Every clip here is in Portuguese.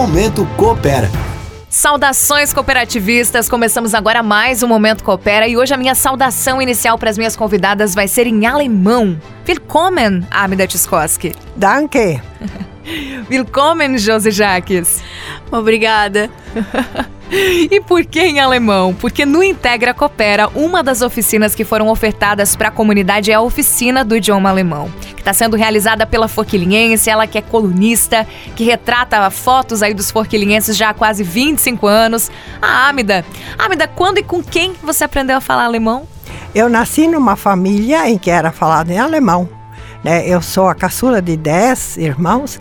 Momento Coopera. Saudações cooperativistas! Começamos agora mais um Momento Coopera e hoje a minha saudação inicial para as minhas convidadas vai ser em alemão. Willkommen, Amida Tchaikovsky. Danke. Willkommen, Josi Jaques. Obrigada. e por que em alemão? Porque no Integra Coopera, uma das oficinas que foram ofertadas para a comunidade é a oficina do idioma alemão, que está sendo realizada pela Forquilinhense, ela que é colunista, que retrata fotos aí dos forquilinhenses já há quase 25 anos. A Amida. Amida, quando e com quem você aprendeu a falar alemão? Eu nasci numa família em que era falado em alemão. Né? Eu sou a caçula de 10 irmãos.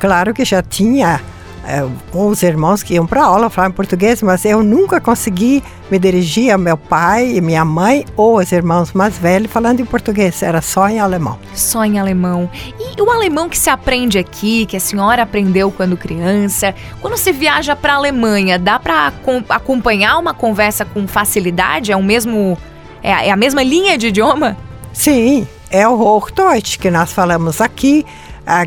Claro que já tinha é, os irmãos que iam para aula falavam português, mas eu nunca consegui me dirigir a meu pai e minha mãe ou os irmãos mais velhos falando em português, era só em alemão. Só em alemão. E o alemão que se aprende aqui, que a senhora aprendeu quando criança, quando você viaja para a Alemanha, dá para acompanhar uma conversa com facilidade? É o mesmo é, é a mesma linha de idioma? Sim, é o Hochdeutsch que nós falamos aqui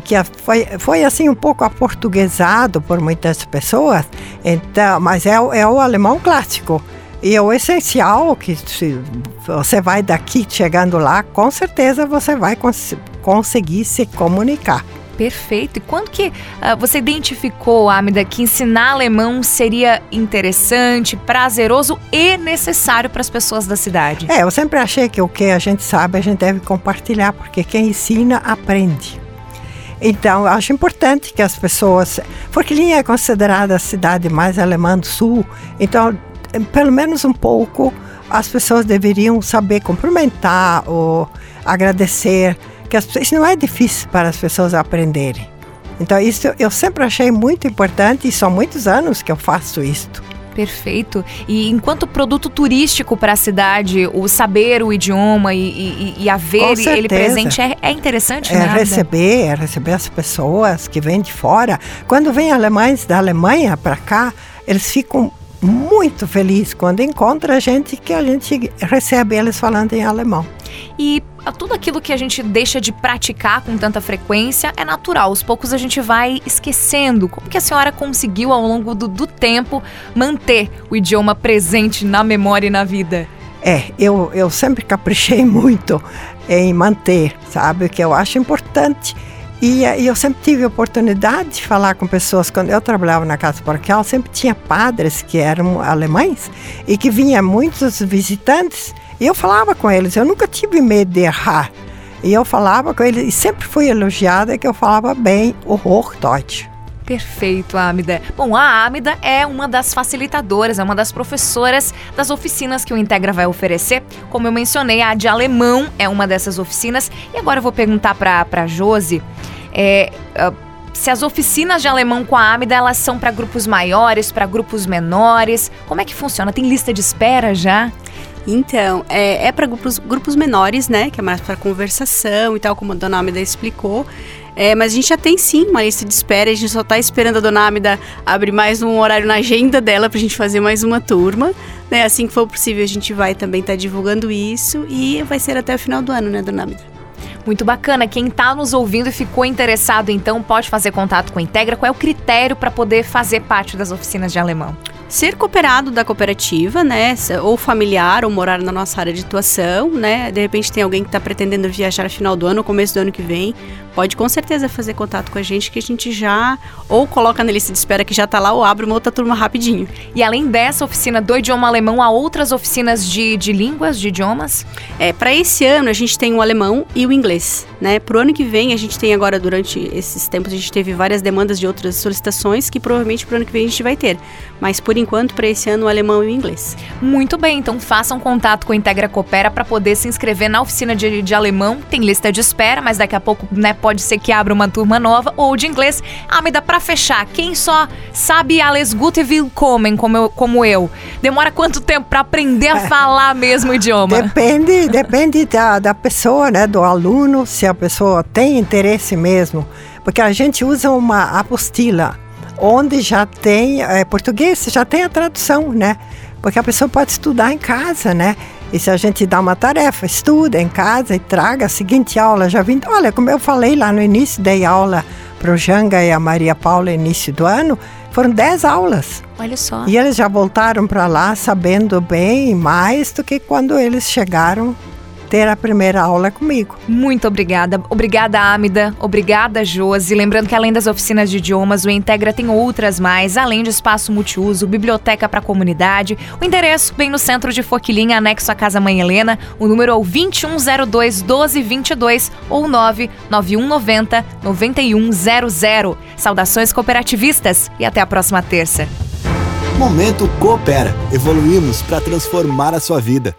que foi, foi assim um pouco aportuguesado por muitas pessoas, então, mas é, é o alemão clássico. E é o essencial que se você vai daqui chegando lá, com certeza você vai cons conseguir se comunicar. Perfeito. E quando que uh, você identificou, Amida, que ensinar alemão seria interessante, prazeroso e necessário para as pessoas da cidade? É, eu sempre achei que o que a gente sabe a gente deve compartilhar, porque quem ensina aprende. Então, acho importante que as pessoas. Forquilinha é considerada a cidade mais alemã do sul, então, pelo menos um pouco, as pessoas deveriam saber cumprimentar ou agradecer, que as, isso não é difícil para as pessoas aprenderem. Então, isso eu sempre achei muito importante e são muitos anos que eu faço isto. Perfeito. E enquanto produto turístico para a cidade, o saber o idioma e, e, e haver ele presente é, é interessante, é né? receber, é receber as pessoas que vêm de fora. Quando vêm alemães da Alemanha para cá, eles ficam muito felizes quando encontram a gente que a gente recebe eles falando em alemão. E tudo aquilo que a gente deixa de praticar com tanta frequência é natural. Aos poucos a gente vai esquecendo. Como que a senhora conseguiu, ao longo do, do tempo, manter o idioma presente na memória e na vida? É, eu, eu sempre caprichei muito em manter, sabe? Que eu acho importante. E, e, eu sempre tive a oportunidade de falar com pessoas. Quando eu trabalhava na casa paroquial, sempre tinha padres que eram alemães e que vinham muitos visitantes e eu falava com eles, eu nunca tive medo de errar. E eu falava com eles, e sempre fui elogiada que eu falava bem o Hochdeutsch. Perfeito, Amida. Bom, a Amida é uma das facilitadoras, é uma das professoras das oficinas que o Integra vai oferecer. Como eu mencionei, a de alemão é uma dessas oficinas. E agora eu vou perguntar para a Josi é, uh, se as oficinas de alemão com a Amida elas são para grupos maiores, para grupos menores. Como é que funciona? Tem lista de espera já? Então, é, é para grupos, grupos menores, né? Que é mais para conversação e tal, como a dona Amida explicou. É, mas a gente já tem sim uma lista de espera, a gente só está esperando a dona Amida abrir mais um horário na agenda dela para a gente fazer mais uma turma. Né? Assim que for possível, a gente vai também estar tá divulgando isso e vai ser até o final do ano, né, dona Amida? Muito bacana. Quem está nos ouvindo e ficou interessado, então, pode fazer contato com a Integra. Qual é o critério para poder fazer parte das oficinas de alemão? ser cooperado da cooperativa, né, ou familiar, ou morar na nossa área de atuação, né, de repente tem alguém que está pretendendo viajar no final do ano, começo do ano que vem, pode com certeza fazer contato com a gente que a gente já ou coloca na lista de espera que já está lá ou abre uma outra turma rapidinho. E além dessa oficina do idioma alemão, há outras oficinas de, de línguas, de idiomas? É, para esse ano a gente tem o alemão e o inglês, né? Pro ano que vem a gente tem agora durante esses tempos a gente teve várias demandas de outras solicitações que provavelmente pro ano que vem a gente vai ter. Mas por enquanto, para esse ano, o alemão e o inglês. Muito bem, então façam contato com a Integra Coopera para poder se inscrever na oficina de, de, alemão. Tem lista de espera, mas daqui a pouco né, pode ser que abra uma turma nova. Ou de inglês. Ah, me dá para fechar, quem só sabe Alles Gute Willkommen, como eu, como eu demora quanto tempo para aprender a falar mesmo o idioma? Depende, depende da, da pessoa, né, do aluno, se a pessoa tem interesse mesmo. Porque a gente usa uma apostila onde já tem é, português, já tem a tradução, né? Porque a pessoa pode estudar em casa, né? E se a gente dá uma tarefa, estuda em casa e traga a seguinte aula, já vim, olha, como eu falei lá no início, dei aula para o Janga e a Maria Paula início do ano, foram 10 aulas. Olha só. E eles já voltaram para lá sabendo bem mais do que quando eles chegaram ter a primeira aula comigo. Muito obrigada. Obrigada, Amida. Obrigada, Josi. Lembrando que além das oficinas de idiomas, o Integra tem outras mais, além de espaço multiuso, biblioteca para a comunidade. O endereço bem no centro de Forquilinha, anexo à Casa Mãe Helena. O número é o 2102 1222 ou 99190 9100. Saudações cooperativistas e até a próxima terça. Momento Coopera. Evoluímos para transformar a sua vida.